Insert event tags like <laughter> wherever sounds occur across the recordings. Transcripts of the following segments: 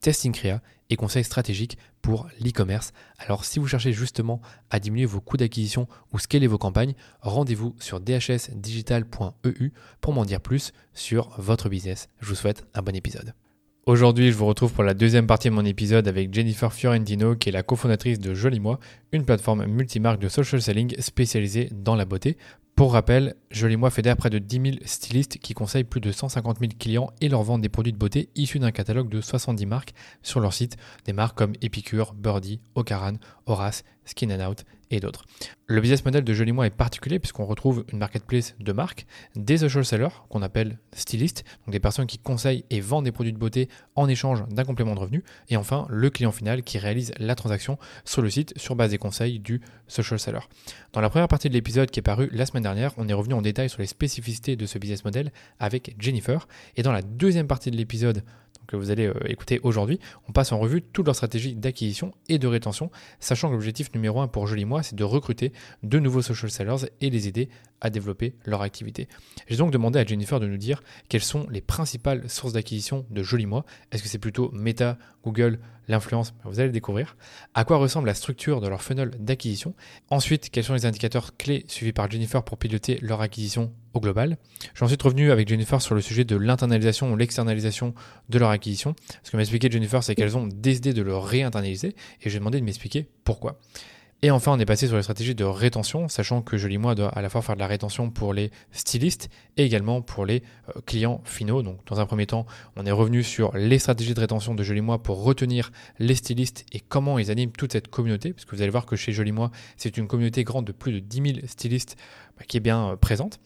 testing créa et conseils stratégiques pour l'e-commerce. Alors si vous cherchez justement à diminuer vos coûts d'acquisition ou scaler vos campagnes, rendez-vous sur dhsdigital.eu pour m'en dire plus sur votre business. Je vous souhaite un bon épisode. Aujourd'hui, je vous retrouve pour la deuxième partie de mon épisode avec Jennifer Fiorentino, qui est la cofondatrice de Joli Moi, une plateforme multimarque de social selling spécialisée dans la beauté. Pour rappel, Joli Moi fédère près de 10 000 stylistes qui conseillent plus de 150 000 clients et leur vendent des produits de beauté issus d'un catalogue de 70 marques sur leur site, des marques comme Epicure, Birdie, Ocaran, Horace, Skin and Out et d'autres. Le business model de Joli Moi est particulier puisqu'on retrouve une marketplace de marques, des social sellers qu'on appelle stylistes, donc des personnes qui conseillent et vendent des produits de beauté en échange d'un complément de revenu, et enfin le client final qui réalise la transaction sur le site sur base des conseils du social seller. Dans la première partie de l'épisode qui est paru la semaine dernière, on est revenu en détail sur les spécificités de ce business model avec Jennifer, et dans la deuxième partie de l'épisode que vous allez euh, écouter aujourd'hui, on passe en revue toute leur stratégie d'acquisition et de rétention, sachant que l'objectif numéro un pour Joli Moi, c'est de recruter de nouveaux social sellers et les aider à développer leur activité. J'ai donc demandé à Jennifer de nous dire quelles sont les principales sources d'acquisition de Joli Moi. Est-ce que c'est plutôt Meta, Google, l'influence? Vous allez le découvrir. À quoi ressemble la structure de leur funnel d'acquisition? Ensuite, quels sont les indicateurs clés suivis par Jennifer pour piloter leur acquisition au global J'ai ensuite revenu avec Jennifer sur le sujet de l'internalisation ou l'externalisation de leur acquisition. Ce que m'a expliqué Jennifer, c'est qu'elles ont décidé de le réinternaliser et j'ai demandé de m'expliquer pourquoi. Et enfin, on est passé sur les stratégies de rétention, sachant que Joli Moi doit à la fois faire de la rétention pour les stylistes et également pour les euh, clients finaux. Donc, dans un premier temps, on est revenu sur les stratégies de rétention de Joli Moi pour retenir les stylistes et comment ils animent toute cette communauté, parce que vous allez voir que chez Joli Moi, c'est une communauté grande de plus de 10 000 stylistes bah, qui est bien euh, présente.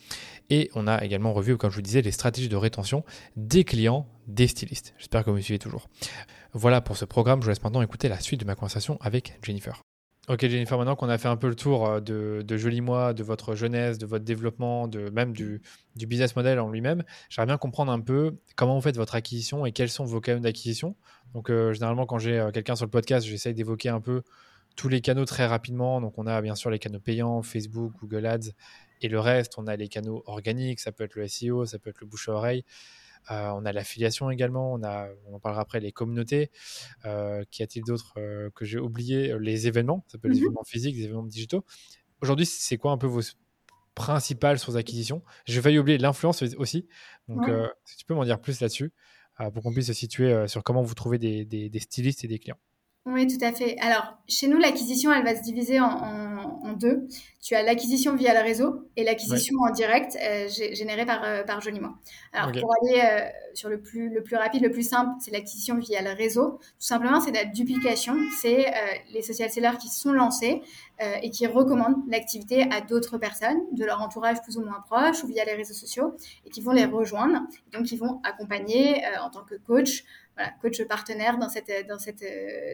Et on a également revu, comme je vous disais, les stratégies de rétention des clients, des stylistes. J'espère que vous me suivez toujours. Voilà pour ce programme. Je vous laisse maintenant écouter la suite de ma conversation avec Jennifer. Ok Jennifer, maintenant qu'on a fait un peu le tour euh, de, de Joli Moi, de votre jeunesse, de votre développement, de même du, du business model en lui-même, j'aimerais bien comprendre un peu comment vous faites votre acquisition et quels sont vos canaux d'acquisition. Donc euh, généralement quand j'ai euh, quelqu'un sur le podcast, j'essaye d'évoquer un peu tous les canaux très rapidement. Donc on a bien sûr les canaux payants, Facebook, Google Ads et le reste. On a les canaux organiques, ça peut être le SEO, ça peut être le bouche à oreille. Euh, on a l'affiliation également, on, a, on en parlera après, les communautés. Euh, Qu'y a-t-il d'autre euh, que j'ai oublié? Les événements, ça peut être les mmh événements physiques, les événements digitaux. Aujourd'hui, c'est quoi un peu vos principales sources d'acquisition? J'ai failli oublier l'influence aussi. Donc, si tu peux m'en dire plus là-dessus, pour qu'on puisse se situer sur comment vous trouvez des stylistes et des clients. Oui, tout à fait. Alors, chez nous, l'acquisition, elle va se diviser en, en, deux. Tu as l'acquisition via le réseau et l'acquisition en direct euh, générée par, euh, par. Alors, pour aller euh, sur le plus, le plus rapide, le plus simple, c'est l'acquisition via le réseau. Tout simplement, c'est de la duplication. C'est les social sellers qui sont lancés et qui recommandent l'activité à d'autres personnes de leur entourage plus ou moins proche ou via les réseaux sociaux et qui vont les rejoindre. Donc, ils vont accompagner en tant que coach voilà, coach partenaire dans cette, dans cette,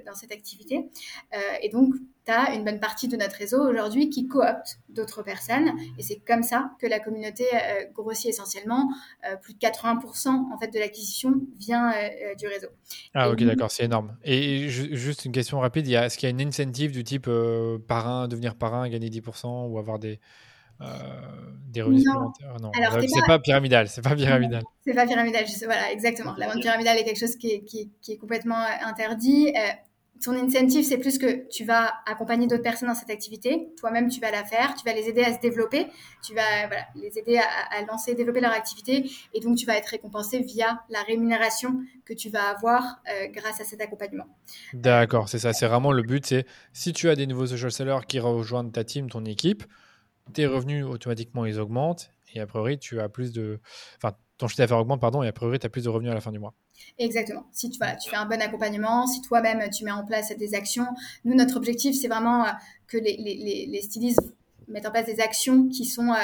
dans cette activité. Euh, et donc, tu as une bonne partie de notre réseau aujourd'hui qui coopte d'autres personnes. Et c'est comme ça que la communauté euh, grossit essentiellement. Euh, plus de 80% en fait, de l'acquisition vient du réseau. Ah, ok, d'accord, c'est énorme. Et juste une question rapide est-ce qu'il y a une incentive du type parrain, devenir parrain, gagner 10% ou avoir des. Euh, des revenus supplémentaires. Non, c'est pas... pyramidal, c'est pas pyramidal. C'est pas pyramidal, voilà, exactement. La vente pyramidale est quelque chose qui est, qui, est complètement euh, interdit. Euh, ton incentive, c'est plus que tu vas accompagner d'autres personnes dans cette activité. Toi-même, tu vas la faire, tu vas les aider à se développer, tu vas voilà, les aider à, à, lancer, développer leur activité. Et donc, tu vas être récompensé via la rémunération que tu vas avoir grâce à cet accompagnement. D'accord, c'est ça. C'est vraiment le but. C'est si tu as des nouveaux social sellers qui rejoignent ta team, ton équipe, tes revenus automatiquement ils augmentent et a priori, tu as plus de. Enfin, ton chiffre d'affaires augmente, pardon, et a priori, tu as plus de revenus à la fin du mois. Exactement. Si tu, tu fais un bon accompagnement, si toi-même tu mets en place des actions, nous, notre objectif, c'est vraiment que les, les, les, stylistes mettent en place des actions qui sont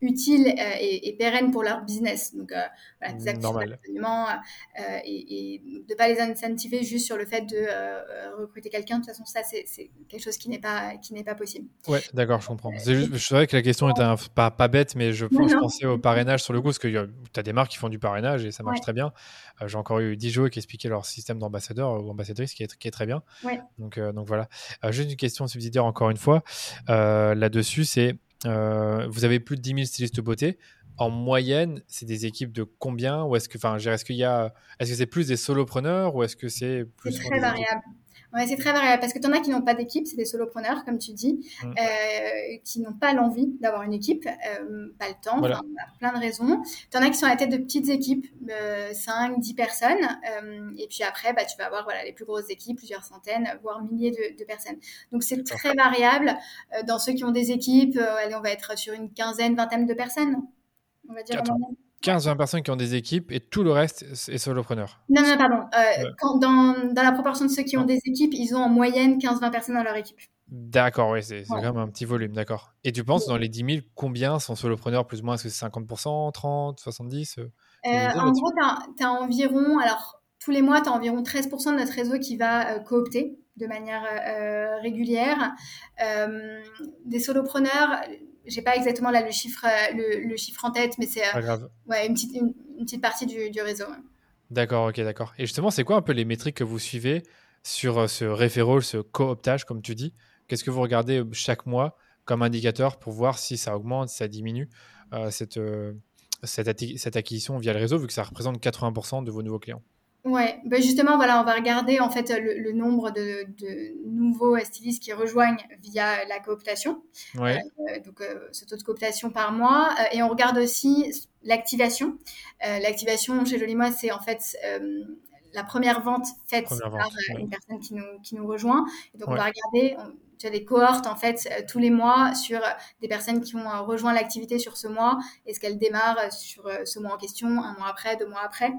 utiles euh, et, et, pérennes pour leur business. Donc, euh, voilà, des actions d'accompagnement euh, et, et, de ne pas les incentiver juste sur le fait de recruter quelqu'un. De toute façon, ça, c'est quelque chose qui n'est pas, qui n'est pas possible. Ouais, d'accord, je comprends. C'est juste, je savais que la question était pas, pas bête, mais je, pense, pensais au parrainage sur le coup, parce que tu as des marques qui font du parrainage et ça marche très bien. J'ai encore eu Dijon qui expliquait leur système d'ambassadeur ou ambassadrice qui est, qui est très bien. Ouais. Donc, donc voilà. juste une question subsidiaire encore une fois là-dessus, c'est euh, vous avez plus de 10 000 stylistes beauté. En moyenne, c'est des équipes de combien? Ou est-ce que, enfin, est-ce qu'il y a, est-ce que c'est plus des solopreneurs ou est-ce que c'est plus C'est très variable. Ouais, c'est très variable parce que tu en as qui n'ont pas d'équipe, c'est des solopreneurs, comme tu dis, mmh. euh, qui n'ont pas l'envie d'avoir une équipe, euh, pas le temps, voilà. plein de raisons. Tu en as qui sont à la tête de petites équipes, euh, 5, 10 personnes, euh, et puis après, bah, tu vas avoir voilà, les plus grosses équipes, plusieurs centaines, voire milliers de, de personnes. Donc c'est très variable. Euh, dans ceux qui ont des équipes, euh, allez, on va être sur une quinzaine, vingtaine de personnes, on va dire. 15-20 personnes qui ont des équipes et tout le reste est solopreneur. Non, non, pardon. Euh, quand, dans, dans, la proportion de ceux qui ont des équipes, ils ont en moyenne 15-20 personnes dans leur équipe. D'accord, oui, c'est quand même un petit volume, d'accord. Et tu penses, dans les 10 000, combien sont solopreneurs plus ou moins? Est-ce que c'est 50%, 30, 70 euh, En gros, tu as, environ, alors tous les mois, tu as environ 13% de notre réseau qui va euh, coopter de manière euh, régulière. Euh, des solopreneurs, j'ai pas exactement là le chiffre, euh, le, chiffre en tête, mais c'est ouais, une, petite, une, petite partie du, du réseau. D'accord, ok, d'accord. Et justement, c'est quoi un peu les métriques que vous suivez sur ce référol, ce cooptage, comme tu dis? Qu'est-ce que vous regardez chaque mois comme indicateur pour voir si ça augmente, si ça diminue cette, cette, cette acquisition via le réseau, vu que ça représente 80% de vos nouveaux clients? Ouais, ben justement, voilà, on va regarder en fait le, nombre de, nouveaux stylistes qui rejoignent via la cooptation. Ouais. Euh, donc, euh, ce taux de cooptation par mois. Euh, et on regarde aussi l'activation. l'activation chez Jolimois, c'est en fait la première vente faite par une personne qui nous, qui nous rejoint. Et donc, on va regarder, tu as des cohortes en fait euh, tous les mois sur des personnes qui ont euh, rejoint l'activité sur ce mois. Est-ce qu'elles démarrent euh, sur ce mois en question, un mois après, deux mois après,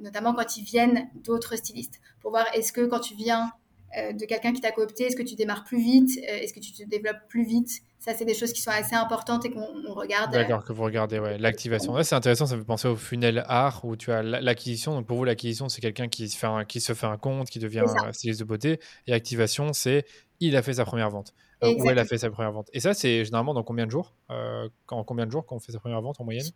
notamment quand ils viennent d'autres stylistes, pour voir est-ce que quand tu viens de quelqu'un qui t'a coopté, est-ce que tu démarres plus vite, est-ce que tu te développes plus vite? Ça, c'est des choses qui sont assez importantes et qu'on regarde. D'accord, que vous regardez, ouais. L'activation. c'est intéressant, ça me fait penser au funnel art où tu as l'acquisition. Donc, pour vous, l'acquisition, c'est quelqu'un qui, se fait un, qui se fait un compte, qui devient styliste de beauté. Et activation, c'est il a fait sa première vente. Euh, ou elle a fait sa première vente. Et ça, c'est généralement dans combien de jours? Euh, En combien de jours qu'on fait sa première vente en moyenne?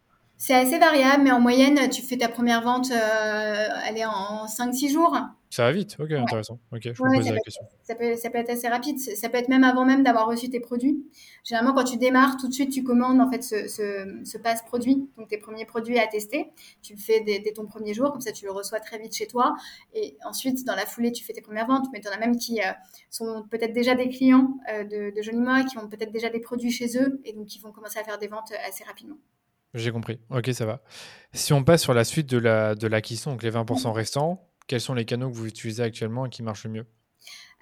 C'est assez variable, mais en moyenne, tu fais ta première vente, euh, elle est en 5-6 jours. Ça va vite, ok, intéressant. Ok, je vous pose la question. Ça peut, ça peut, être assez rapide, ça peut être même avant même d'avoir reçu tes produits. Généralement, quand tu démarres, tout de suite, tu commandes en fait ce, ce, ce passe-produit, donc tes premiers produits à tester. Tu le fais dès, ton premier jour, comme ça tu le reçois très vite chez toi. Et ensuite, dans la foulée, tu fais tes premières ventes, mais tu en as même qui euh, sont peut-être déjà des clients euh, de, de qui ont peut-être déjà des produits chez eux, et donc qui vont commencer à faire des ventes assez rapidement. J'ai compris. Ok, ça va. Si on passe sur la suite de l'acquisition, la, de donc les 20% restants, quels sont les canaux que vous utilisez actuellement et qui marchent le mieux?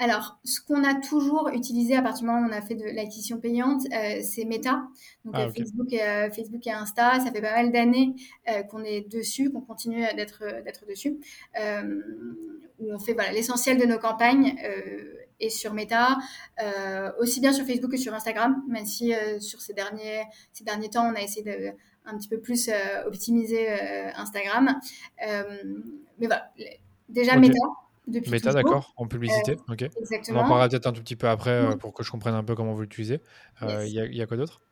Alors, ce qu'on a toujours utilisé à partir du moment où on a fait de l'acquisition payante, euh, c'est Meta. Donc, ah, euh, Facebook, et, euh, Facebook et Insta, ça fait pas mal d'années qu'on est dessus, qu'on continue d'être d'être dessus, où on fait voilà l'essentiel de nos campagnes et sur Meta, aussi bien sur Facebook que sur Instagram, même si sur ces derniers ces derniers temps, on a essayé de un petit peu plus optimiser Instagram. mais voilà Déjà Meta. Depuis Meta, d'accord, en publicité. Euh, ok. Exactement. On en parlera peut-être un tout petit peu après euh, pour que je comprenne un peu comment vous l'utilisez. Euh, il y, a quoi d'autre?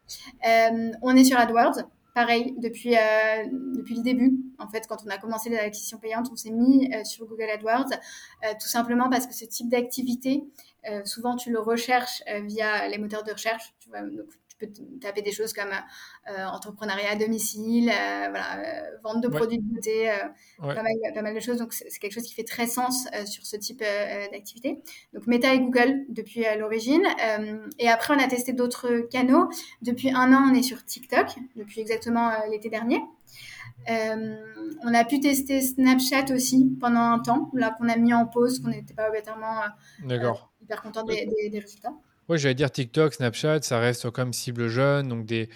On est sur AdWords. Pareil, depuis, depuis le début, en fait, quand on a commencé l'acquisition payante, on s'est mis sur Google AdWords, tout simplement parce que ce type d'activité, souvent tu le recherches via les moteurs de recherche. Tu vois, donc, peux taper des choses comme euh, entrepreneuriat à domicile, euh, voilà, euh, vente de produits de beauté, pas, mal, de choses. Donc, c'est quelque chose qui fait très sens sur ce type d'activité. Donc, Meta et Google depuis l'origine. et après, on a testé d'autres canaux. Depuis un an, on est sur TikTok, depuis exactement l'été dernier. on a pu tester Snapchat aussi pendant un temps, là qu'on a mis en pause, qu'on n'était pas obligatoirement hyper content des, des, résultats. Oui, j'allais dire TikTok, Snapchat, ça reste comme cible jeune, donc des,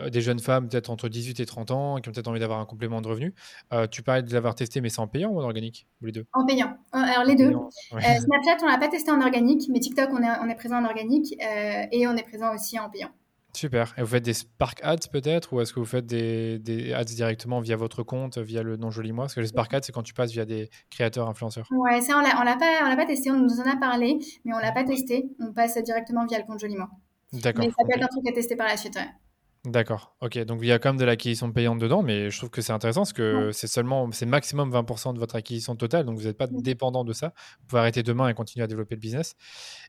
euh, des jeunes femmes peut-être entre 18 et 30 ans qui ont peut-être envie d'avoir un complément de revenu. Euh, tu parlais de l'avoir testé, mais c'est en payant ou en organique ou les deux? En payant. Alors les deux. Snapchat, on l'a pas testé en organique, mais TikTok, on est, on est présent en organique et on est présent aussi en payant. Super. Et vous faites des Spark Ads peut-être ou est-ce que vous faites des, ads directement via votre compte, via le non joli moi? Parce que les Spark Ads, c'est quand tu passes via des créateurs influenceurs. Ouais, ça, on l'a, l'a pas, pas testé. On nous en a parlé, mais on l'a pas testé. On passe directement via le compte joli moi. D'accord. Mais ça peut être un truc à tester par la suite. D'accord, ok. Donc il y a quand même de l'acquisition payante dedans, mais je trouve que c'est intéressant parce que c'est seulement, c'est maximum 20% de votre acquisition totale, donc vous n'êtes pas dépendant de ça. Vous pouvez arrêter demain et continuer à développer le business.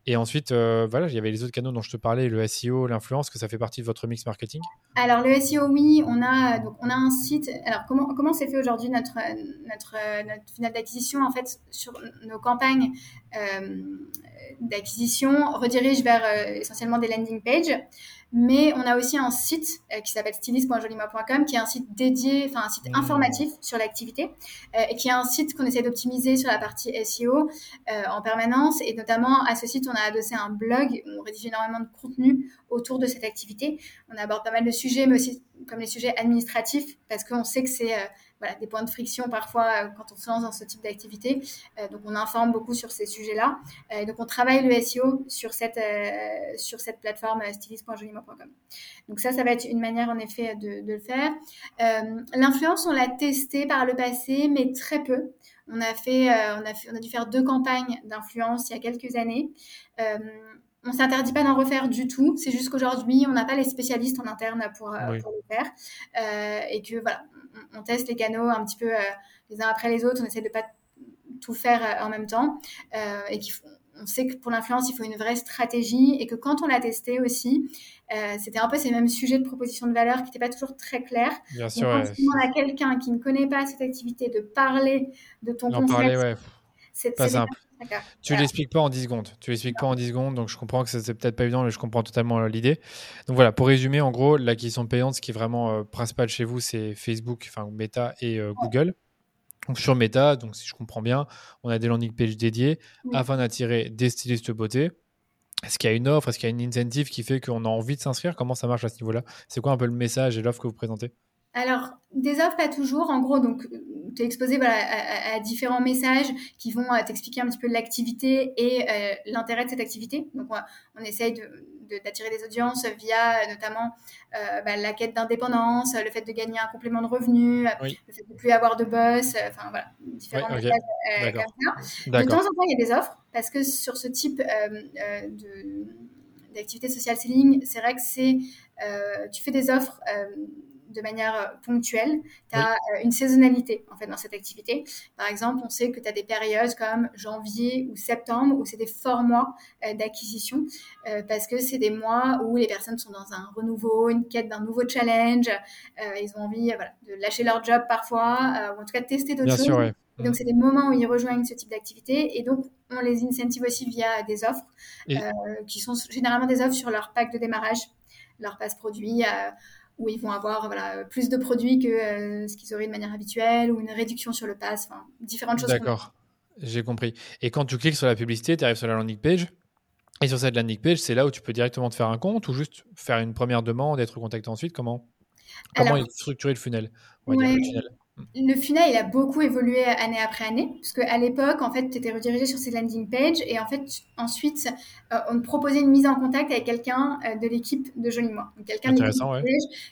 Et ensuite, euh, voilà, il y avait les autres canaux dont je te parlais, le SEO, l'influence, que ça fait partie de votre mix marketing. Alors le SEO, oui, on a donc on a un site. Alors comment comment c'est fait aujourd'hui notre notre notre finale d'acquisition en fait sur nos campagnes euh, d'acquisition redirige vers euh, essentiellement des landing pages. Mais on a aussi un site euh, qui s'appelle stylist.jolimois.com, qui est un site dédié, enfin un site mmh. informatif sur l'activité, euh, et qui est un site qu'on essaie d'optimiser sur la partie SEO euh, en permanence. Et notamment, à ce site, on a adossé un blog où on rédige énormément de contenu autour de cette activité. On aborde pas mal de sujets, mais aussi comme les sujets administratifs, parce qu'on sait que c'est voilà, des points de friction parfois euh, quand on se lance dans ce type d'activité. Euh, donc, on informe beaucoup sur ces sujets-là. Euh, donc, on travaille le SEO sur cette, sur cette plateforme stylist.joliment.com. Donc, ça, ça va être une manière, en effet, de, de le faire. L'influence, on l'a testé par le passé, mais très peu. On a, fait, on, a fait, on a dû faire deux campagnes d'influence il y a quelques années. On s'interdit pas d'en refaire du tout. C'est juste qu'aujourd'hui, on n'a pas les spécialistes en interne pour, pour le faire. Euh, et que voilà, on, teste les canaux un petit peu euh, les uns après les autres. On essaie de pas tout faire euh, en même temps. Euh, et qu'on sait que pour l'influence, il faut une vraie stratégie et que quand on l'a testé aussi, c'était un peu ces mêmes sujets de proposition de valeur qui n'étaient pas toujours très clairs. Bien sûr. quand tu demandes à quelqu'un qui ne connaît pas cette activité de parler de ton concept, c'est pas simple. Tu ne l'expliques pas en 10 secondes. Tu l'expliques pas en 10 secondes, donc je comprends que c'est peut-être pas évident, mais je comprends totalement euh, l'idée. Donc voilà, pour résumer, en gros, l'acquisition payante, ce qui est vraiment euh, principal chez vous, c'est Facebook, enfin Meta et euh, Google. Donc sur Meta, donc si je comprends bien, on a des landing pages dédiées afin d'attirer des stylistes beauté. Est-ce qu'il y a une offre? Est-ce qu'il y a une incentive qui fait qu'on a envie de s'inscrire? Comment ça marche à ce niveau-là? C'est quoi un peu le message et l'offre que vous présentez? Alors, des offres, pas toujours. En gros, donc, tu es exposé voilà, à, différents messages qui vont euh, t'expliquer un petit peu l'activité et euh, l'intérêt de cette activité. Donc, on, essaye d'attirer des audiences via notamment euh, bah, la quête d'indépendance, le fait de gagner un complément de revenu, le fait de ne plus avoir de boss, enfin voilà, différents messages comme ça. De temps en temps, il y a des offres parce que sur ce type d'activité social selling, c'est vrai que c'est, tu fais des offres de manière euh, ponctuelle. Tu as euh, une saisonnalité en fait dans cette activité. Par exemple, on sait que tu as des périodes comme janvier ou septembre où c'est des forts mois euh, d'acquisition parce que c'est des mois où les personnes sont dans un renouveau, une quête d'un nouveau challenge. ils ont envie de lâcher leur job parfois ou en tout cas de tester d'autres choses. Sûr, donc, c'est des moments où ils rejoignent ce type d'activité. Et donc, on les incentive aussi via des offres, qui sont généralement des offres sur leur pack de démarrage, leur passe produit, où ils vont avoir voilà, plus de produits que euh, ce qu'ils auraient de manière habituelle ou une réduction sur le pass, enfin, différentes choses. D'accord, j'ai compris. Et quand tu cliques sur la publicité, tu arrives sur la landing page. Et sur cette landing page, c'est là où tu peux directement te faire un compte ou juste faire une première demande et être contacté ensuite? Comment, comment est structuré le funnel, le funnel le funnel, il a beaucoup évolué année après année, parce qu'à l'époque, en fait, tu étais redirigé sur ces landing pages, et en fait, ensuite, euh, on te proposait une mise en contact avec quelqu'un euh, de l'équipe de Joli Moi. quelqu'un de l'équipe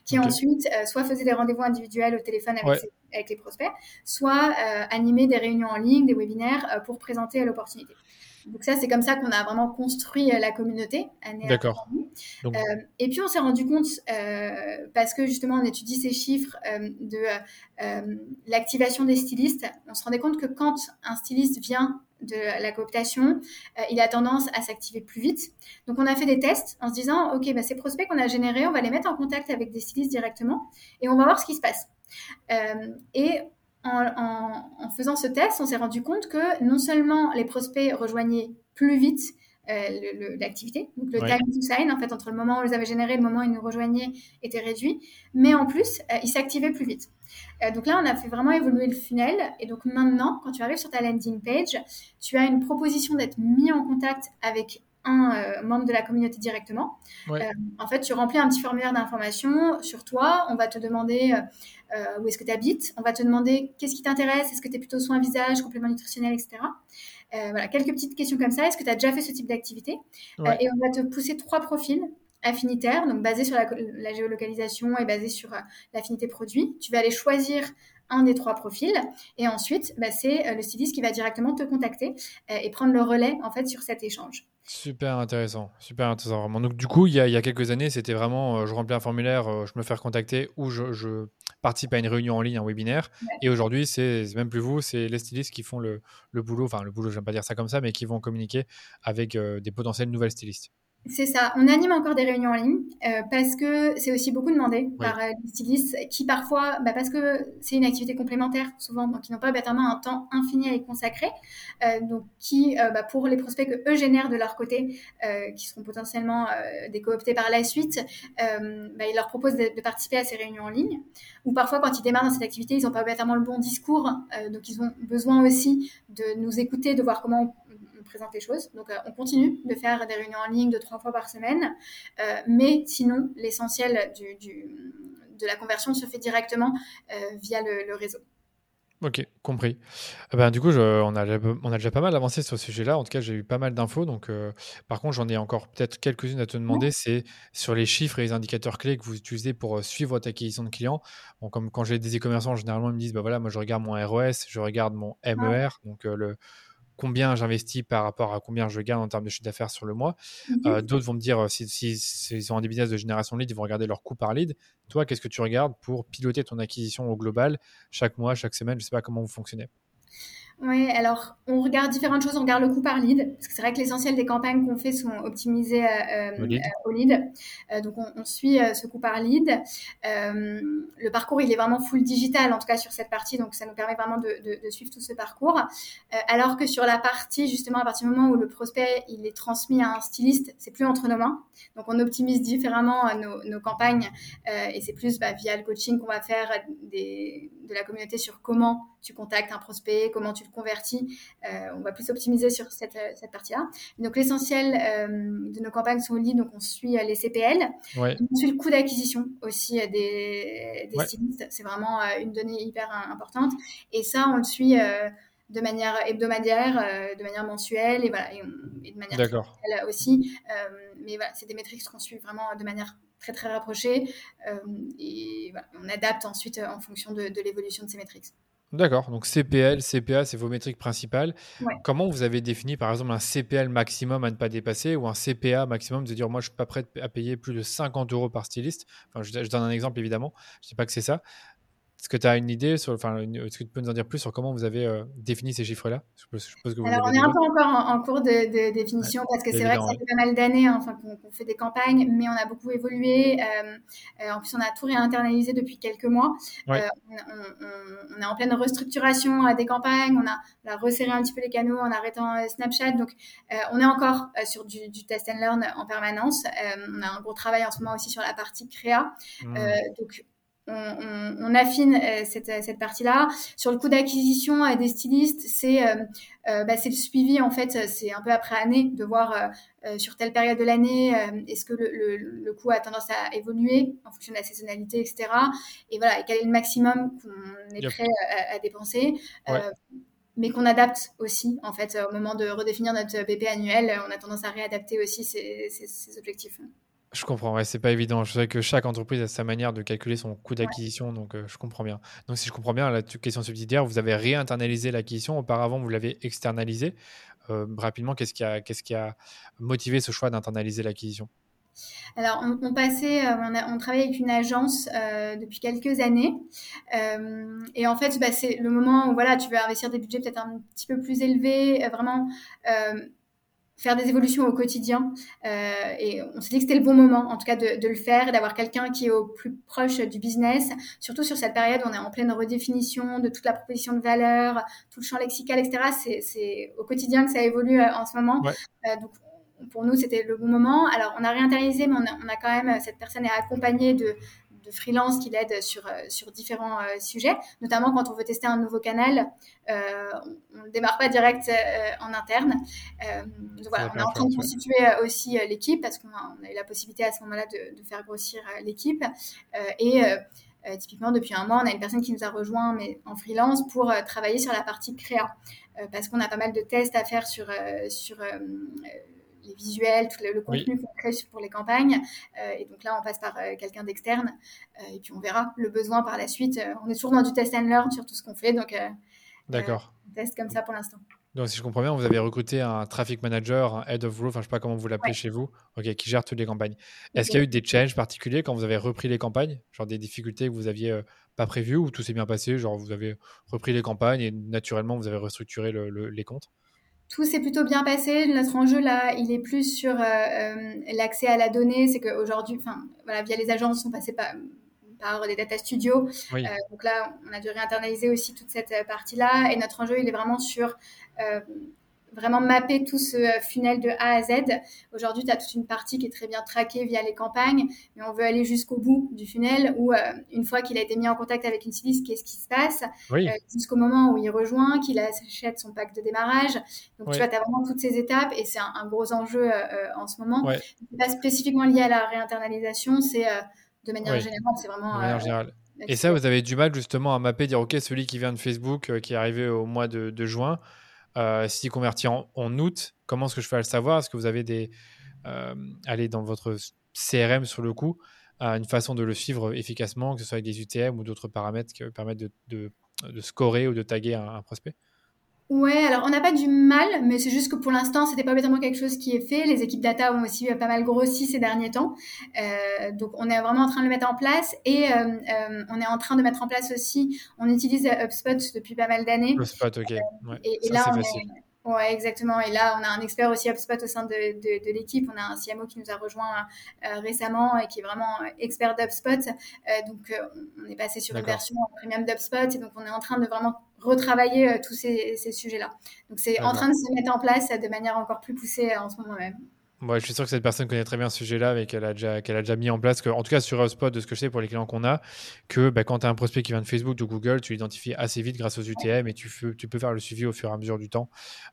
qui ensuite euh, soit faisait des rendez-vous individuels au téléphone avec, avec les prospects, soit animait des réunions en ligne, des webinaires pour présenter l'opportunité. Donc ça, c'est comme ça qu'on a vraiment construit euh, la communauté. D'accord. Euh, et puis on s'est rendu compte, euh, parce que justement on étudie ces chiffres de l'activation des stylistes, on se rendait compte que quand un styliste vient de la cooptation, il a tendance à s'activer plus vite. Donc on a fait des tests en se disant, OK, bah, ces prospects qu'on a générés, on va les mettre en contact avec des stylistes directement et on va voir ce qui se passe. et en, faisant ce test, on s'est rendu compte que non seulement les prospects rejoignaient plus vite euh, l'activité, donc le time to sign, en fait, entre le moment où ils avaient généré et le moment où ils nous rejoignaient était réduit, mais en plus, euh, ils s'activaient plus vite. Euh, donc là, on a fait vraiment évoluer le funnel, et donc maintenant, quand tu arrives sur ta landing page, tu as une proposition d'être mis en contact avec un membre de la communauté directement. en fait, tu remplis un petit formulaire d'information sur toi. On va te demander où est-ce que tu habites. On va te demander qu'est-ce qui t'intéresse. Est-ce que tu es plutôt soin visage, complément nutritionnel, etc. voilà, quelques petites questions comme ça. Est-ce que tu as déjà fait ce type d'activité? Et on va te pousser trois profils affinitaire, donc basé sur la, géolocalisation et basé sur euh, l'affinité produit. Tu vas aller choisir un des trois profils et ensuite, bah, c'est euh, le styliste qui va directement te contacter euh, et prendre le relais en fait sur cet échange. Super intéressant, super intéressant vraiment. Donc du coup, il y a, quelques années, c'était vraiment, je remplis un formulaire, je me fais contacter ou je, participe à une réunion en ligne, un webinaire. Et aujourd'hui, c'est même plus vous, c'est les stylistes qui font le, boulot, enfin le boulot, je n'aime pas dire ça comme ça, mais qui vont communiquer avec des potentiels nouvelles stylistes. C'est ça. On anime encore des réunions en ligne euh, parce que c'est aussi beaucoup demandé par euh, les stylistes qui parfois, bah, parce que c'est une activité complémentaire souvent, donc ils n'ont pas bêtement un temps infini à y consacrer, euh, donc qui, bah, pour les prospects que eux génèrent de leur côté, qui seront potentiellement des cooptés par la suite, bah, ils leur proposent de, participer à ces réunions en ligne. Ou parfois, quand ils démarrent dans cette activité, ils n'ont pas bêtement le bon discours, donc ils ont besoin aussi de nous écouter, de voir comment présente les choses. Donc, euh, on continue de faire des réunions en ligne de trois fois par semaine. Euh, mais sinon, l'essentiel du, de la conversion se fait directement euh, via le, réseau. Ok, compris. ben, du coup, on, a, on a déjà pas mal avancé sur ce sujet-là. En tout cas, j'ai eu pas mal d'infos. Donc, par contre, j'en ai encore peut-être quelques-unes à te demander. C'est sur les chiffres et les indicateurs clés que vous utilisez pour suivre votre acquisition de clients. Bon, comme quand j'ai des e-commerçants, généralement, ils me disent bah voilà, moi, je regarde mon ROS, je regarde mon MER, donc le, combien j'investis par rapport à combien je gagne en termes de chiffre d'affaires sur le mois. Mmh euh, d'autres vont me dire, euh, s'ils si, si, sont en des business de génération lead, ils vont regarder leur coût par lead. Toi, qu'est-ce que tu regardes pour piloter ton acquisition au global chaque mois, chaque semaine? Je ne sais pas comment vous fonctionnez. Oui, alors on regarde différentes choses, on regarde le coût par lead, parce que c'est vrai que l'essentiel des campagnes qu'on fait sont optimisées euh, euh, au lead. Euh, donc on, suit ce coût par lead. le parcours, il est vraiment full digital, en tout cas sur cette partie, donc ça nous permet vraiment de, suivre tout ce parcours. alors que sur la partie, justement, à partir du moment où le prospect, il est transmis à un styliste, c'est plus entre nos mains. Donc on optimise différemment nos, campagnes et c'est plus bah, via le coaching qu'on va faire des, de la communauté sur comment tu contactes un prospect, comment tu le convertis. Euh, on va plus optimiser sur cette, euh, cette partie-là. Donc l'essentiel euh, de nos campagnes sont liées, donc on suit les CPL. On suit le coût d'acquisition aussi des, des stylistes. C'est vraiment une donnée hyper importante. Et ça, on le suit de manière hebdomadaire, de manière mensuelle et, voilà, et, de manière aussi. mais voilà, c'est des métriques qu'on suit vraiment de manière très très rapprochée et on adapte ensuite en fonction de, de l'évolution de ces métriques. D'accord, donc CPL, CPA, c'est vos métriques principales. Comment vous avez défini par exemple un CPL maximum à ne pas dépasser ou un CPA maximum de dire moi je suis pas prêt à payer plus de 50 euros par styliste? Enfin, je, je donne un exemple évidemment, je ne dis pas que c'est ça, est-ce que tu as une idée sur, enfin, est-ce que tu peux nous en dire plus sur comment vous avez euh, défini ces chiffres-là? Alors, on est un peu encore en, cours de, définition parce que c'est vrai que ça fait pas mal d'années hein, enfin, qu'on fait des campagnes, mais on a beaucoup évolué. Euh, euh, en plus, on a tout réinternalisé depuis quelques mois. on, est en pleine restructuration des campagnes. On a, resserré un petit peu les canaux en arrêtant Snapchat. Donc, on est encore sur du, test and learn en permanence. on a un gros travail en ce moment aussi sur la partie créa. Mmh. donc, on, affine euh, cette, partie-là. Sur le coût d'acquisition euh, des stylistes, euh, bah, c'est le suivi en fait, c'est un peu après année de voir sur telle période de l'année est-ce que le, coût a tendance à évoluer en fonction de la saisonnalité, etc. Et voilà, quel est le maximum qu'on est prêt à, dépenser. mais qu'on adapte aussi, en fait, au moment de redéfinir notre BP annuel, on a tendance à réadapter aussi ces objectifs. Je comprends, c'est pas évident. Je sais que chaque entreprise a sa manière de calculer son coût d'acquisition, donc euh, je comprends bien. Donc si je comprends bien, la question subsidiaire, vous avez réinternalisé l'acquisition. Auparavant, vous l'avez externalisé. Euh, rapidement, qu'est-ce qui, a, a motivé ce choix d'internaliser l'acquisition? Alors, on, passait, euh, on, travaillait avec une agence depuis quelques années, et en fait, bah, c'est le moment où voilà, tu veux investir des budgets peut-être un petit peu plus élevés, vraiment faire des évolutions au quotidien. Euh, et on s'est dit que c'était le bon moment, en tout cas, de, de le faire et d'avoir quelqu'un qui est au plus proche du business, surtout sur cette période où on est en pleine redéfinition de toute la proposition de valeur, tout le champ lexical, etc. C'est au quotidien que ça évolue euh, en ce moment. Euh, donc, pour nous, c'était le bon moment. Alors, on a réinternalisé, mais on a, on a, quand même, cette personne est accompagnée de, de freelance qui l'aident sur, sur différents sujets, notamment quand on veut tester un nouveau canal, on ne démarre pas direct en interne. donc voilà, on est en train de constituer aussi l'équipe parce qu'on a, eu la possibilité à ce moment-là de, de, faire grossir l'équipe. et euh, typiquement, depuis un mois, on a une personne qui nous a rejoint mais en freelance pour euh, travailler sur la partie créa. Euh, parce qu'on a pas mal de tests à faire sur, sur les visuels, tout le, contenu qu'on crée pour les campagnes. et donc là, on passe par quelqu'un d'externe. et puis on verra le besoin par la suite. on est toujours dans du test and learn sur tout ce qu'on fait. Donc, D'accord. on teste comme ça pour l'instant. Donc, si je comprends bien, vous avez recruté un traffic manager, un head of growth, enfin, je ne sais pas comment vous l'appelez chez vous, ok, qui gère toutes les campagnes. Est-ce qu'il y a eu des challenges particuliers quand vous avez repris les campagnes, genre des difficultés que vous aviez euh, pas prévues ou tout s'est bien passé, genre vous avez repris les campagnes et naturellement vous avez restructuré les comptes? Tout s'est plutôt bien passé. Notre enjeu là, il est plus sur euh, euh, l'accès à la donnée. C'est qu'aujourd'hui, enfin, voilà, via les agences, on passait pas par des data studios. donc là, on a dû réinternaliser aussi toute cette partie-là. Et notre enjeu, il est vraiment sur euh, vraiment mapper tout ce funnel de A à Z. Aujourd'hui, tu as toute une partie qui est très bien traquée via les campagnes, mais on veut aller jusqu'au bout du funnel où, euh, une fois qu'il a été mis en contact avec une styliste, qu'est-ce qui se passe? Euh, Jusqu'au moment où il rejoint, qu'il achète son pack de démarrage. Donc, tu vois, tu as vraiment toutes ces étapes et c'est un, gros enjeu en ce moment. Ouais. pas spécifiquement lié à la réinternalisation, c'est de manière générale, c'est vraiment. De manière générale. Et ça, vous avez du mal justement à mapper, dire, OK, celui qui vient de Facebook, qui est arrivé au mois de, de juin, euh, s'il convertit en, août, comment est-ce que je fais à le savoir? Est-ce que vous avez des. Euh, allez, dans votre CRM sur le coup, euh, une façon de le suivre efficacement, que ce soit avec des UTM ou d'autres paramètres qui permettent de, scorer ou de taguer un, prospect? Ouais, alors on n'a pas du mal, mais c'est juste que pour l'instant, c'était pas vraiment quelque chose qui est fait. Les équipes data ont aussi pas mal grossi ces derniers temps, euh, donc on est vraiment en train de le mettre en place et euh, euh, on est en train de mettre en place aussi. On utilise HubSpot depuis pas mal d'années. HubSpot, ok. Ouais, et, là, on est, Ouais, exactement. Et là, on a un expert aussi HubSpot au sein de, de, de l'équipe. On a un CMO qui nous a rejoint euh, récemment et qui est vraiment expert d'HubSpot. Euh, donc, on est passé sur une version premium d'HubSpot et donc on est en train de vraiment retravailler euh, tous ces, sujets-là. Donc c'est en train de se mettre en place de manière encore plus poussée euh, en ce moment même. Je suis sûr que cette personne connaît très bien ce sujet-là et qu'elle a, déjà, qu'elle a déjà mis en place, que, en tout cas sur HubSpot, de ce que je sais pour les clients qu'on a, que bah, quand tu as un prospect qui vient de Facebook, de Google, tu l'identifies assez vite grâce aux UTM et tu, tu peux faire le suivi au fur et à mesure du temps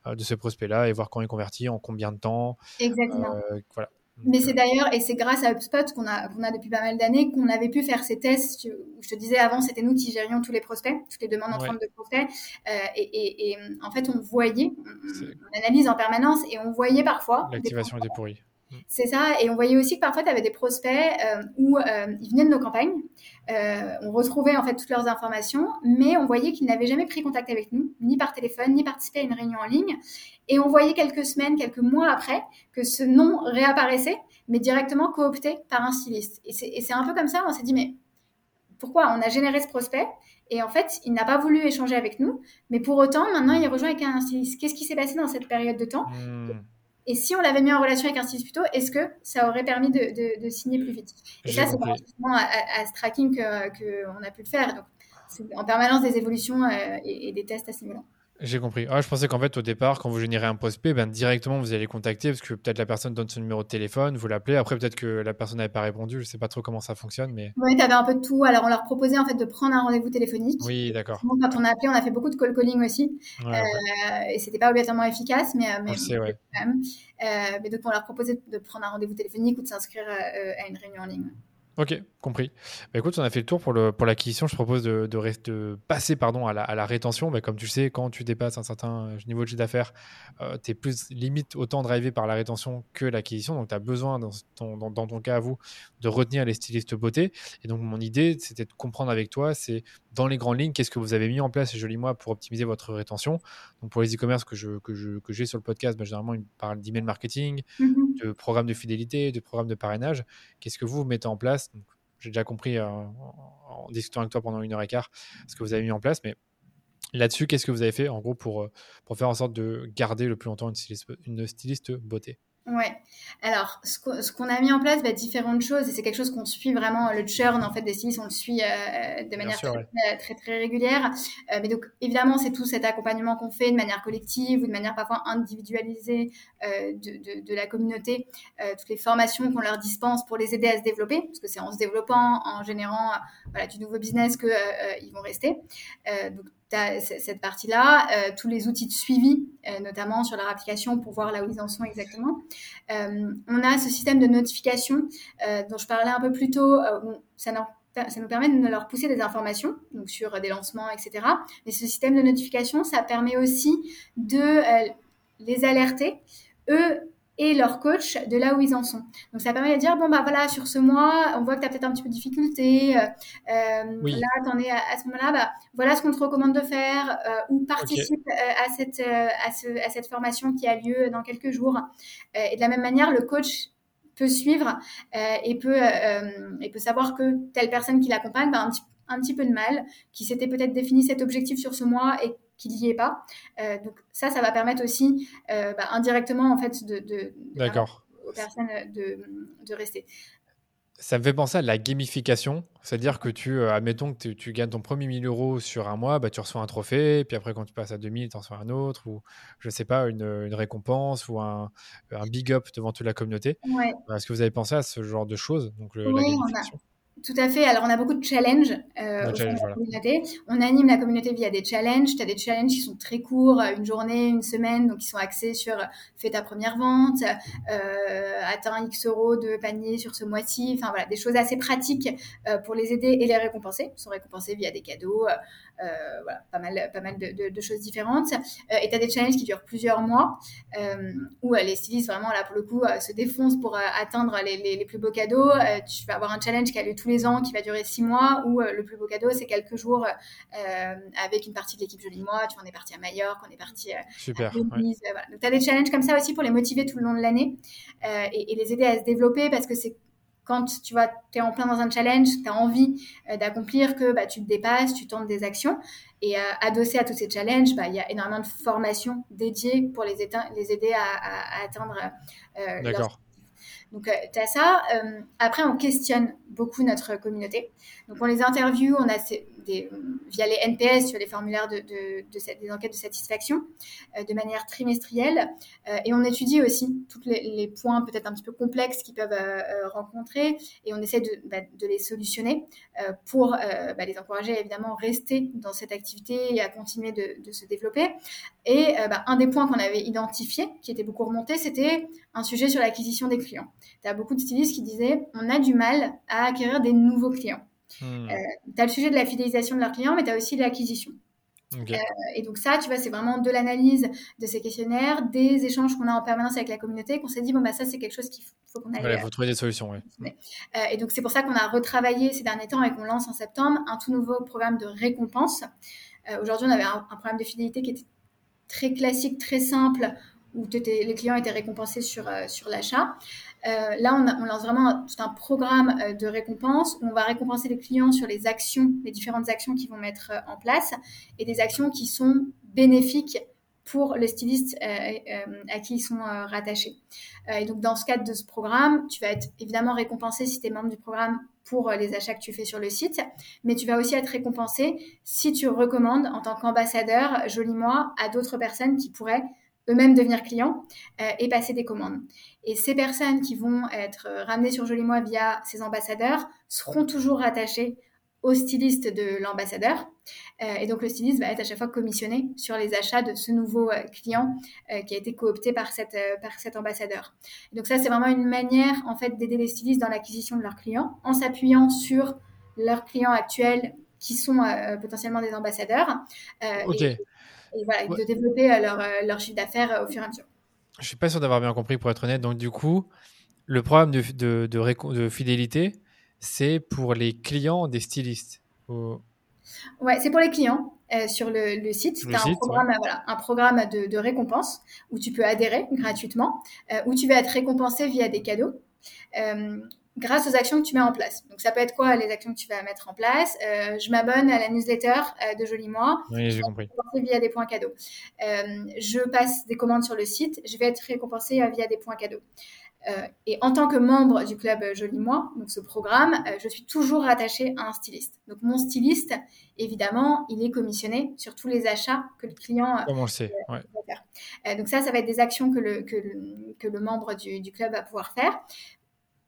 euh, de ce prospect-là et voir quand il convertit, en combien de temps. Exactement. voilà. Mais c'est d'ailleurs, et c'est grâce à HubSpot qu'on a, qu'on a depuis pas mal d'années, qu'on avait pu faire ces tests. je te disais avant, c'était nous qui gérions tous les prospects, toutes les demandes entrantes de prospects. Euh, et, et, en fait, on voyait, on, analyse en permanence et on voyait parfois. L'activation était pourrie. Mm. C'est ça. Et on voyait aussi que parfois, tu avais des prospects euh, où euh, ils venaient de nos campagnes. Euh, on retrouvait en fait toutes leurs informations, mais on voyait qu'ils n'avaient jamais pris contact avec nous, ni par téléphone, ni participé à une réunion en ligne. Et on voyait quelques semaines, quelques mois après, que ce nom réapparaissait, mais directement coopté par un styliste. Et c'est un peu comme ça, on s'est dit, mais pourquoi? On a généré ce prospect et en fait, il n'a pas voulu échanger avec nous, mais pour autant, maintenant, il rejoint avec un styliste. Qu'est-ce qui s'est passé dans cette période de temps? Hmm. Et si on l'avait mis en relation avec un styliste plus tôt, est-ce que ça aurait permis de, signer plus vite? Et ça, c'est justement à, à, ce tracking qu'on a pu le faire. Donc, c'est en permanence des évolutions euh, et, et, des tests assez ce j'ai compris. Ah, je pensais qu'en fait, au départ, quand vous générez un prospect, ben, directement, vous allez contacter parce que peut-être la personne donne son numéro de téléphone, vous l'appelez. Après, peut-être que la personne n'avait pas répondu. Je ne sais pas trop comment ça fonctionne. Mais... Oui, tu avais un peu de tout. Alors, on leur proposait en fait de prendre un rendez-vous téléphonique. Oui, d'accord. Quand on a appelé, on a fait beaucoup de call calling aussi. Ouais, euh, Et c'était pas obligatoirement efficace, mais, euh, mais, ouais. euh, mais donc, on leur proposait de prendre un rendez-vous téléphonique ou de s'inscrire euh, à une réunion en ligne. Ok, compris. Bah, écoute, on a fait le tour pour, le, pour l'acquisition. Je propose de, de, passer pardon, à, la, à la rétention. Bah, comme tu le sais, quand tu dépasses un certain euh, niveau de chiffre d'affaires, euh, tu es plus limite autant drivé par la rétention que l'acquisition. Donc, tu as besoin, dans ton, dans, dans ton cas à vous, de retenir les stylistes beauté. Et donc, mon idée, c'était de comprendre avec toi, c'est dans les grandes lignes, qu'est-ce que vous avez mis en place, ces jolis mois, pour optimiser votre rétention. Donc, pour les e-commerce que, je, que, je, que j'ai sur le podcast, bah, généralement, ils parlent d'email marketing, mm-hmm. de programmes de fidélité, de programmes de parrainage. Qu'est-ce que vous, vous mettez en place j'ai déjà compris euh, en, discutant avec toi pendant une heure et quart ce que vous avez mis en place, mais là-dessus, qu'est-ce que vous avez fait en gros pour, euh, faire en sorte de garder le plus longtemps une styliste beauté? Ouais. Alors, ce qu'on a mis en place, bah, différentes choses, et c'est quelque chose qu'on suit vraiment, le churn en fait des stylistes, on le suit euh, de manière très, très, régulière. Euh, mais donc, évidemment, c'est tout cet accompagnement qu'on fait de manière collective ou de manière parfois individualisée euh, de, de, la communauté, toutes les formations qu'on leur dispense pour les aider à se développer, parce que c'est en se développant, en générant voilà, du nouveau business qu'ils ils vont rester. donc, cette partie-là, euh, tous les outils de suivi, euh, notamment sur leur application pour voir là où ils en sont exactement. Euh, on a ce système de notification dont je parlais un peu plus tôt. ça, nous permet de leur pousser des informations, donc sur des lancements, etc. Mais ce système de notification, ça permet aussi de les alerter, eux, et leur coach de là où ils en sont. Donc ça permet de dire bon bah voilà sur ce mois on voit que tu as peut-être un petit peu de difficulté. Euh, euh Là t'en es à, à ce moment-là bah voilà ce qu'on te recommande de faire euh, ou participe euh, à cette euh, à, ce, à cette formation qui a lieu dans quelques jours. et de la même manière le coach peut suivre et peut et peut savoir que telle personne qui l'accompagne bah, un petit un petit peu de mal, qui s'était peut-être défini cet objectif sur ce mois et qu'il n'y est pas. Euh, donc ça, ça va permettre aussi euh, bah, indirectement en fait de, de, aux personnes de, de, rester. Ça me fait penser à la gamification, c'est-à-dire que tu, euh, admettons que tu, gagnes ton premier 1000 euros sur un mois, bah, tu reçois un trophée, puis après quand tu passes à 2000, tu en reçois un autre, ou je ne sais pas, une, une, récompense ou un, un, big up devant toute la communauté. Ouais. Est-ce que vous avez pensé à ce genre de choses donc le, la gamification? Tout à fait. Alors, on a beaucoup de challenges euh, la communauté. On anime la communauté via des challenges. Tu as des challenges qui sont très courts, une journée, une semaine, donc qui sont axés sur euh, fais ta première vente, euh, atteins X euros de panier sur ce mois-ci. Enfin, voilà, des choses assez pratiques euh, pour les aider et les récompenser. Ils sont récompensés via des cadeaux, euh, voilà, pas mal, pas mal de, de, de choses différentes. Euh, et tu as des challenges qui durent plusieurs mois, où les stylistes, vraiment, là, pour le coup, se défoncent pour atteindre les, les, les, plus beaux cadeaux. tu vas avoir un challenge qui a lieu tous les ans qui va durer six mois où euh, le plus beau cadeau, c'est quelques jours euh, avec une partie de l'équipe Jolie Moi. Tu vois, on est parti à Majorque, on est parti euh, Super, à Venise. Donc, tu as des challenges comme ça aussi pour les motiver tout le long de l'année et, et, les aider à se développer parce que c'est quand tu vois, es en plein dans un challenge, tu as envie d'accomplir, que bah, tu te dépasses, tu tentes des actions. Et adossé à tous ces challenges, bah, il y a énormément de formations dédiées pour les, les aider à, à, à atteindre euh. Donc, euh, tu as ça. Euh, après, on questionne beaucoup notre communauté. Donc, on les interviewe, on a via les NPS, sur les formulaires de, de, de, des enquêtes de satisfaction, euh, de manière trimestrielle. et on étudie aussi tous les, points peut-être un petit peu complexes qu'ils peuvent rencontrer et on essaie de, bah, les solutionner pour bah, les encourager à rester dans cette activité et à continuer de, de se développer. Et bah, un des points qu'on avait identifié, qui était beaucoup remonté, c'était un sujet sur l'acquisition des clients tu as beaucoup de stylistes qui disaient on a du mal à acquérir des nouveaux clients. Hmm. Euh, tu as le sujet de la fidélisation de leurs clients, mais tu as aussi l'acquisition. Euh, et donc ça, tu vois, c'est vraiment de l'analyse de ces questionnaires, des échanges qu'on a en permanence avec la communauté, qu'on s'est dit, bon, bah ça, c'est quelque chose qu'il faut qu'on aille... Il faut trouver des solutions, oui. Euh, et donc c'est pour ça qu'on a retravaillé ces derniers temps et qu'on lance en septembre un tout nouveau programme de récompense. Aujourd'hui, on avait un, un, programme de fidélité qui était très classique, très simple, où les clients étaient récompensés sur, sur l'achat. Euh, là, on, lance vraiment tout un programme euh, de récompense où on va récompenser les clients sur les actions, les différentes actions qu'ils vont mettre euh, en place et des actions qui sont bénéfiques pour le styliste à qui ils sont rattachés. et donc, dans ce cadre de ce programme, tu vas être évidemment récompensé si tu es membre du programme pour les achats que tu fais sur le site, mais tu vas aussi être récompensé si tu recommandes en tant qu'ambassadeur, joli moi, à d'autres personnes qui pourraient eux-mêmes devenir clients euh, et passer des commandes. Et ces personnes qui vont être ramenées sur Joli Moi via ces ambassadeurs seront toujours rattachées au styliste de l'ambassadeur. Euh, et donc le styliste va être à chaque fois commissionné sur les achats de ce nouveau euh, client qui a été coopté par, cette, par cet ambassadeur. Et donc ça, c'est vraiment une manière en fait d'aider les stylistes dans l'acquisition de leurs clients en s'appuyant sur leurs clients actuels qui sont potentiellement des ambassadeurs. et voilà, de développer euh, leur, euh, leur chiffre d'affaires euh, au fur et à mesure. Je suis pas sûr d'avoir bien compris pour être honnête. Donc du coup, le programme de, de, de, fidélité, c'est pour les clients des stylistes. Ouais, c'est pour les clients sur le, le site. Tu as un programme, voilà, un programme de, de, récompense où tu peux adhérer gratuitement, où tu vas être récompensé via des cadeaux. Grâce aux actions que tu mets en place. Donc ça peut être quoi les actions que tu vas mettre en place? Euh, Je m'abonne à la newsletter euh, de Joli Moi. Oui, j'ai compris. Via des points cadeaux. Euh, je passe des commandes sur le site. Je vais être récompensé via des points cadeaux. et en tant que membre du club Joli Moi, donc ce programme, je suis toujours rattachée à un styliste. Donc mon styliste, évidemment, il est commissionné sur tous les achats que le client Comme on le sait, va faire. donc ça, ça va être des actions que le, que le, que le membre du, du club va pouvoir faire.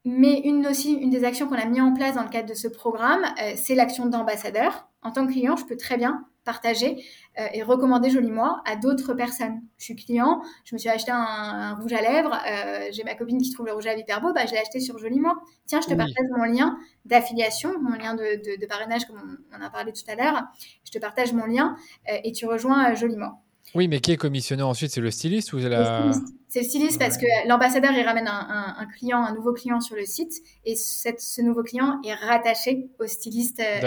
Mais une aussi, une des actions qu'on a mis en place dans le cadre de ce programme, euh, c'est l'action d'ambassadeur. En tant que client, je peux très bien partager euh, et recommander Joli Moi à d'autres personnes. Je suis client, je me suis acheté un, rouge à lèvres, euh, j'ai ma copine qui trouve le rouge à lèvres hyper beau, bah, je l'ai acheté sur Joli Moi. Tiens, je te partage mon lien d'affiliation, mon lien de, parrainage comme on, a parlé tout à l'heure. Je te partage mon lien et tu rejoins Joli Moi. Oui, mais qui est commissionné ensuite? C'est le styliste ou la... C'est le styliste parce que l'ambassadeur, il ramène un, client, un nouveau client sur le site et ce nouveau client est rattaché au styliste euh,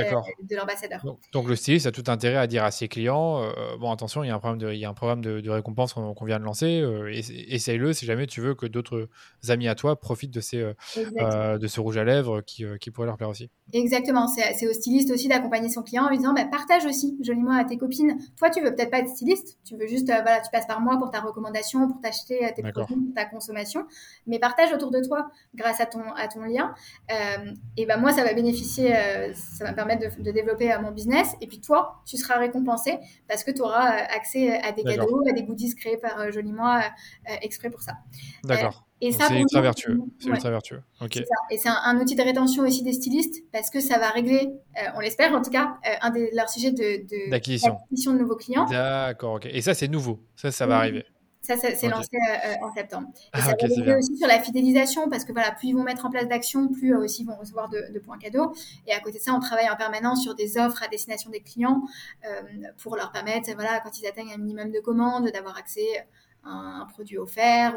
de l'ambassadeur. Donc, le styliste a tout intérêt à dire à ses clients, euh, bon attention, il y a un programme de, il y a un programme de, récompense qu'on vient de lancer, euh, essaye-le si jamais tu veux que d'autres amis à toi profitent de, ces, de ce rouge à lèvres qui, qui pourrait leur plaire aussi. Exactement, c'est au styliste aussi d'accompagner son client en lui disant bah, partage aussi joliment à tes copines. Toi, tu veux peut-être pas être styliste, tu veux juste, voilà, tu passes par moi pour ta recommandation, pour t'acheter tes produits, ta consommation, mais partage autour de toi grâce à ton, à ton lien. Euh, et ben moi, ça va bénéficier, euh, ça va me permettre de, développer euh, mon business. Et puis toi, tu seras récompensé parce que tu auras accès à des cadeaux, à des goodies créés par Joli Moi exprès pour ça. D'accord. c'est ultra vertueux. C'est ultra vertueux. Et c'est un, outil de rétention aussi des stylistes parce que ça va régler, on l'espère en tout cas, un de leurs sujets de, d'acquisition de, nouveaux clients. D'accord, ok. Et ça, c'est nouveau. Ça, ça va arriver. Ça, c'est lancé euh, en septembre. Et ah, ça va aider aussi sur la fidélisation parce que voilà, plus ils vont mettre en place d'actions, plus euh, aussi ils vont recevoir de, points cadeaux. Et à côté de ça, on travaille en permanence sur des offres à destination des clients euh, pour leur permettre, voilà, quand ils atteignent un minimum de commandes, d'avoir accès à un, produit offert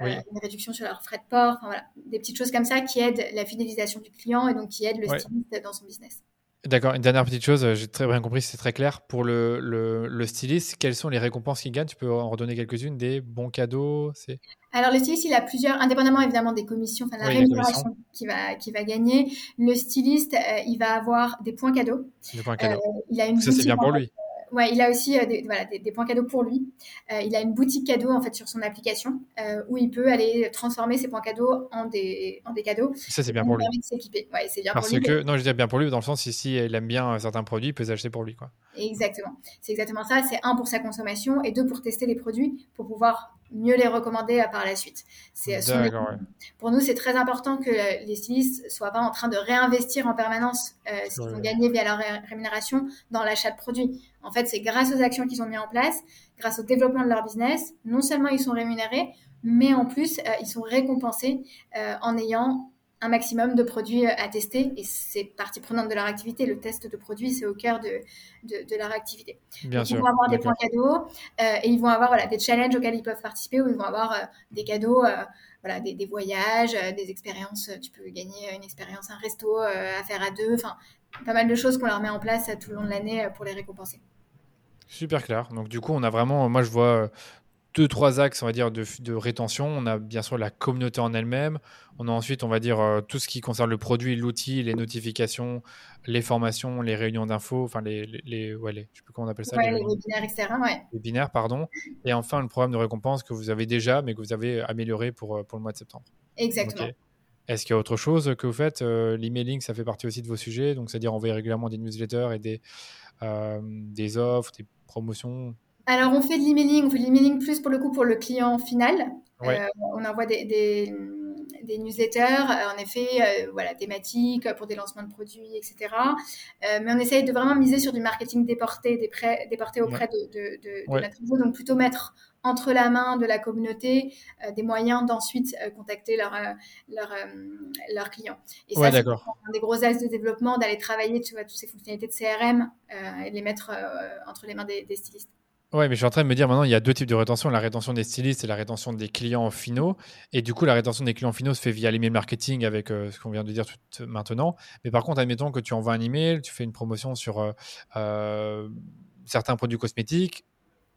ou une réduction sur leurs frais de port. Enfin, voilà, des petites choses comme ça qui aident la fidélisation du client et donc qui aident le styliste dans son business. D'accord, une dernière petite chose, j'ai très bien compris, c'est très clair. Pour le, le, styliste, quelles sont les récompenses qu'il gagne? Tu peux en redonner quelques-unes, des bons cadeaux c'est... Alors, le styliste, il a plusieurs, indépendamment évidemment des commissions, enfin la rémunération qu'il va, qui va gagner. Le styliste, euh, il va avoir des points cadeaux. Des points cadeaux. Euh, il a une Ça, c'est bien pour lui. Ouais, il a aussi euh, des, voilà, des, points cadeaux pour lui. Euh, il a une boutique cadeau en fait sur son application euh, où il peut aller transformer ses points cadeaux en des, en des cadeaux. Ça c'est bien pour lui. s'équiper. Ouais, c'est bien Parce pour lui. que non, je dis bien pour lui dans le sens si, il aime bien certains produits, il peut les acheter pour lui quoi. Exactement. C'est exactement ça. C'est un pour sa consommation et deux pour tester les produits pour pouvoir mieux les recommander par la suite. C'est Pour nous, c'est très important que les stylistes soient pas en train de réinvestir en permanence ce qu'ils ont gagné via leur rémunération dans l'achat de produits. En fait, c'est grâce aux actions qu'ils ont mis en place, grâce au développement de leur business, non seulement ils sont rémunérés, mais en plus, euh, ils sont récompensés euh, en ayant un maximum de produits euh, à tester et c'est partie prenante de leur activité. Le test de produits, c'est au cœur de, de, leur activité. Bien sûr. Ils vont avoir des points cadeaux et ils vont avoir voilà, des challenges auxquels ils peuvent participer où ils vont avoir des cadeaux, voilà, des, des voyages, des expériences. Tu peux gagner une expérience, un resto à faire à deux, enfin, pas mal de choses qu'on leur met en place tout le long de l'année pour les récompenser. Super clair. Donc du coup, on a vraiment, moi je vois euh, deux, trois axes, on va dire, de, rétention. On a bien sûr la communauté en elle-même. On a ensuite, on va dire, euh, tout ce qui concerne le produit, l'outil, les notifications, les formations, les réunions d'infos, enfin les, les, ouais, les, je sais plus comment on appelle ça. les, binaires, etc. Ouais. Les binaires, pardon. Et enfin, le programme de récompense que vous avez déjà, mais que vous avez amélioré pour, euh, pour le mois de septembre. Exactement. Est-ce qu'il y a autre chose que vous faites? L'emailing, ça fait partie aussi de vos sujets, donc c'est-à-dire envoyer régulièrement des newsletters et des, des offres, des promotion Alors, on fait de l'emailing, on fait de l'emailing plus pour le coup pour le client final. Euh, on envoie des, des, newsletters, euh, en effet, euh, voilà, thématiques pour des lancements de produits, etc. mais on essaye de vraiment miser sur du marketing déporté, déporté auprès de, de, notre réseau, donc plutôt mettre entre la main de la communauté des moyens d'ensuite contacter leurs leur, leur clients. Et ça, c'est un des gros axes de développement, d'aller travailler tu vois, toutes ces fonctionnalités de CRM et de les mettre entre les mains des, des stylistes. Ouais, mais je suis en train de me dire maintenant, il y a deux types de rétention, la rétention des stylistes et la rétention des clients finaux. Et du coup, la rétention des clients finaux se fait via l'email marketing avec euh, ce qu'on vient de dire tout maintenant. Mais par contre, admettons que tu envoies un email, tu fais une promotion sur euh, euh, certains produits cosmétiques,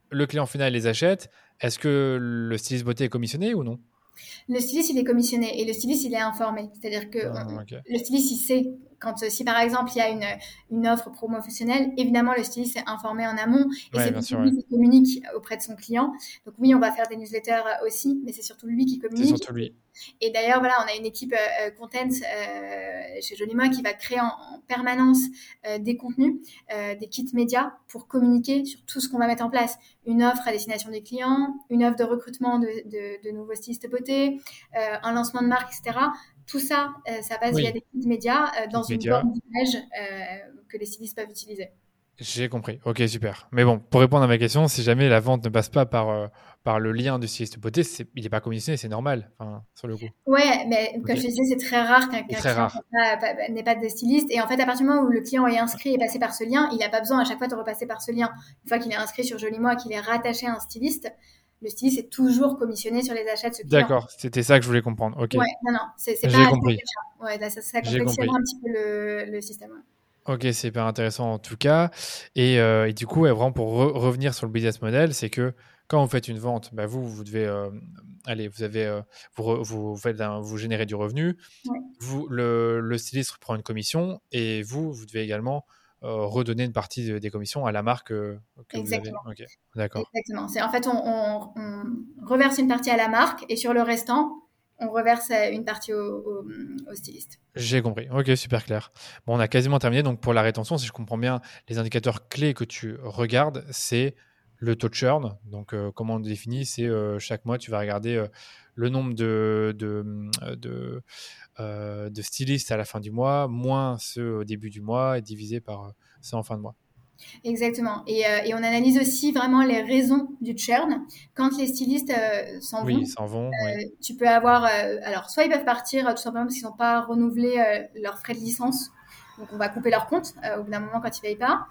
le client final les achète. Est-ce que le styliste beauté est commissionné ou non? Le styliste, il est commissionné et le styliste, il est informé. C'est-à-dire que ah, le styliste, il sait quand, si par exemple, il y a une, une offre promotionnelle, évidemment, le styliste est informé en amont et c'est lui qui communique auprès de son client. Donc oui, on va faire des newsletters aussi, mais c'est surtout lui qui communique. C'est surtout lui. Et d'ailleurs, voilà, on a une équipe euh, euh, content euh, chez Jolima qui va créer en, permanence des contenus, des kits médias pour communiquer sur tout ce qu'on va mettre en place. Une offre à destination des clients, une offre de recrutement de, de, de nouveaux stylistes beauté, un lancement de marque, etc. Tout ça, ça passe via des médias dans une forme d'image que les stylistes peuvent utiliser. J'ai compris. Ok, super. Mais bon, pour répondre à ma question, si jamais la vente ne passe pas par, euh, par le lien du styliste beauté, il n'est pas commissionné, c'est normal, sur le coup. Ouais, mais comme je te disais, c'est très rare qu'un client n'ait pas, de styliste. Et en fait, à partir du moment où le client est inscrit et passé par ce lien, il n'a pas besoin à chaque fois de repasser par ce lien. Une fois qu'il est inscrit sur Joli Moi, qu'il est rattaché à un styliste, le styliste est toujours commissionné sur les achats de ce client. D'accord, c'était ça que je voulais comprendre. Ok. Ouais, non, non, c'est pas. J'ai compris. Ouais, ça, ça complexifie un petit peu le, le système. Ok, c'est hyper intéressant en tout cas. Et, euh, du coup, vraiment pour revenir sur le business model, c'est que quand vous faites une vente, bah, vous, vous devez, euh, allez, vous avez, euh, vous, vous, faites vous générez du revenu. Vous, le, le, styliste prend une commission et vous, vous devez également redonner une partie des commissions à la marque que Exactement. vous avez. D'accord. Exactement. C'est en fait, on, on reverse une partie à la marque et sur le restant, on reverse euh, une partie au, styliste. J'ai compris. Ok, super clair. Bon, on a quasiment terminé. Donc, pour la rétention, si je comprends bien, les indicateurs clés que tu regardes, c'est le taux de churn. Donc, euh, comment on le définit? C'est euh, chaque mois, tu vas regarder le nombre de, de, de, stylistes à la fin du mois, moins ceux au début du mois, et divisé par ceux en fin de mois. Exactement. Et, euh, et, on analyse aussi vraiment les raisons du churn. Quand les stylistes euh, s'en oui, vont, s'en vont euh, tu peux avoir... alors, soit ils peuvent partir tout simplement parce qu'ils n'ont pas renouvelé leurs frais de licence. Donc, on va couper leur compte au bout d'un moment quand ils ne payent pas.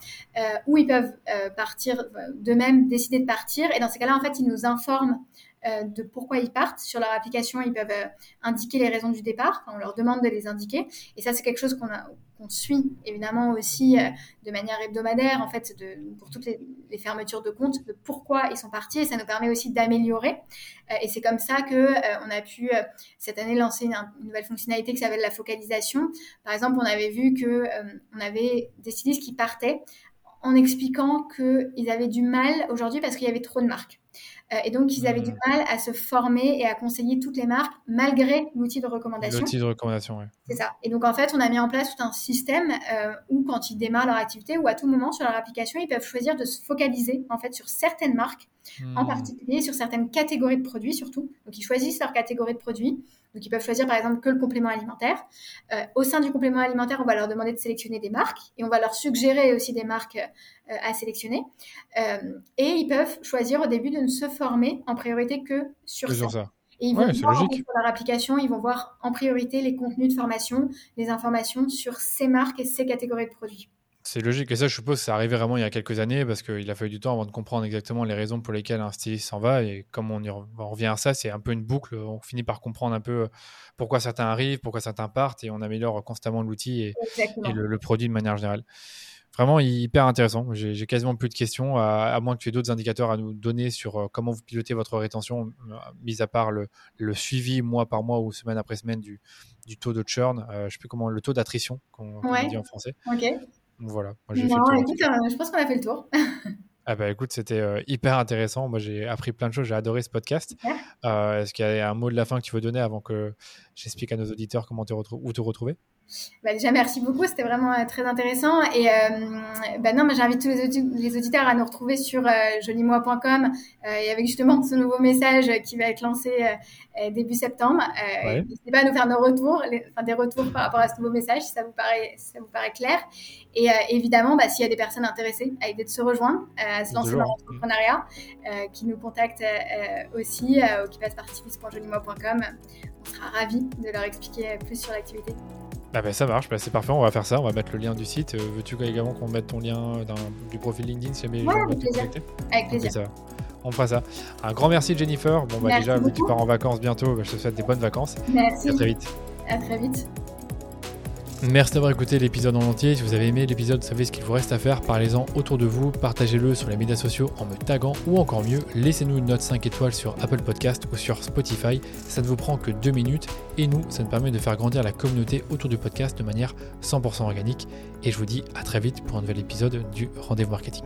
ou ils peuvent partir d'eux-mêmes, décider de partir. Et dans ces cas-là, en fait, ils nous informent euh, de pourquoi ils partent. Sur leur application, ils peuvent euh, indiquer les raisons du départ. on leur demande de les indiquer. Et ça, c'est quelque chose qu'on suit évidemment aussi euh, de manière hebdomadaire, en fait, pour toutes les, fermetures de compte, de pourquoi ils sont partis. Et ça nous permet aussi d'améliorer. et c'est comme ça que on a pu cette année lancer une, nouvelle fonctionnalité qui s'appelle la focalisation. Par exemple, on avait vu que on avait des stylistes qui partaient en expliquant qu'ils avaient du mal aujourd'hui parce qu'il y avait trop de marques. Euh, et donc, ils avaient du hmm. mal à se former et à conseiller toutes les marques malgré l'outil de recommandation. L'outil de recommandation, oui. C'est ça. Et donc, en fait, on a mis en place tout un système euh, où, quand ils démarrent leur activité ou à tout moment sur leur application, ils peuvent choisir de se focaliser en fait sur certaines marques, en hmm. particulier sur certaines catégories de produits surtout. Donc, ils choisissent leur catégorie de produits. Donc, ils peuvent choisir par exemple que le complément alimentaire. Euh, au sein du complément alimentaire, on va leur demander de sélectionner des marques et on va leur suggérer aussi des marques euh, à sélectionner. Euh, et ils peuvent choisir au début de ne se former en priorité que sur ça. Et ils vont voir sur leur application, ils vont voir en priorité les contenus de formation, les informations sur ces marques et ces catégories de produits. C'est logique. Et ça, je suppose, c'est arrivé vraiment il y a quelques années parce qu'il a fallu du temps avant de comprendre exactement les raisons pour lesquelles un styliste s'en va. Et comme on, y revient à ça, c'est un peu une boucle. On finit par comprendre un peu euh, pourquoi certains arrivent, pourquoi certains partent et on améliore constamment l'outil et, le, produit de manière générale. Vraiment hyper intéressant. J'ai quasiment plus de questions, à, moins que tu aies d'autres indicateurs à nous donner sur euh, comment vous pilotez votre rétention, euh, mis à part le, suivi mois par mois ou semaine après semaine du, taux de churn, je sais plus comment, le taux d'attrition qu'on dit en français. Ok. Voilà. Moi, écoute, euh, je pense qu'on a fait le tour. <laughs> ah bah écoute, c'était euh, hyper intéressant. Moi, j'ai appris plein de choses. J'ai adoré ce podcast. Euh, est-ce qu'il y a un mot de la fin que tu veux donner avant que j'explique à nos auditeurs comment te où te retrouver? Bah déjà, merci beaucoup. C'était vraiment euh, très intéressant. Et euh, bah non, j'invite tous les, auditeurs à nous retrouver sur euh, jolimois.com et avec justement ce nouveau message qui va être lancé début septembre. N'hésitez pas à nous faire nos retours, enfin, des retours par rapport à ce nouveau message si ça vous paraît, ça vous paraît clair. Et évidemment, bah, s'il y a des personnes intéressées à l'idée de se rejoindre, à se lancer dans l'entrepreneuriat, qui nous contactent aussi ou qui passent par tips.jolimois.com, on sera ravis de leur expliquer plus sur l'activité. Ah bah ça marche, bah c'est parfait, on va faire ça, on va mettre le lien du site. Euh, veux-tu également qu'on mette ton lien du profil LinkedIn si jamais ouais, avec plaisir. Avec plaisir. on fera ça. Un grand merci Jennifer. Bon bah déjà, vu que tu pars en vacances bientôt, bah, je te souhaite des bonnes vacances. Merci. à très vite. À très vite. Merci d'avoir écouté l'épisode en entier. Si vous avez aimé l'épisode, savez ce qu'il vous reste à faire. Parlez-en autour de vous, partagez-le sur les médias sociaux en me taguant ou encore mieux, laissez-nous une note 5 étoiles sur Apple Podcast ou sur Spotify. Ça ne vous prend que 2 minutes et nous, ça nous permet de faire grandir la communauté autour du podcast de manière 100% organique. Et je vous dis à très vite pour un nouvel épisode du Rendez-vous Marketing.